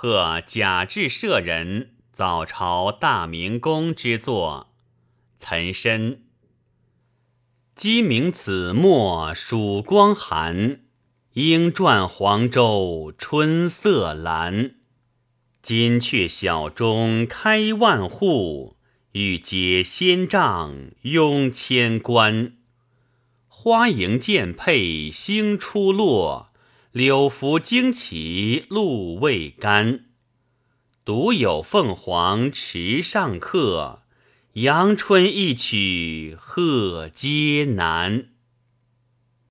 贺贾至舍人早朝大明宫之作。岑参。鸡鸣子墨曙光寒，莺啭黄州春色阑。金阙小钟开万户，玉阶仙帐拥千官。花迎剑佩星初落，柳拂惊起露未干。独有凤凰池上客。阳春一曲贺皆难。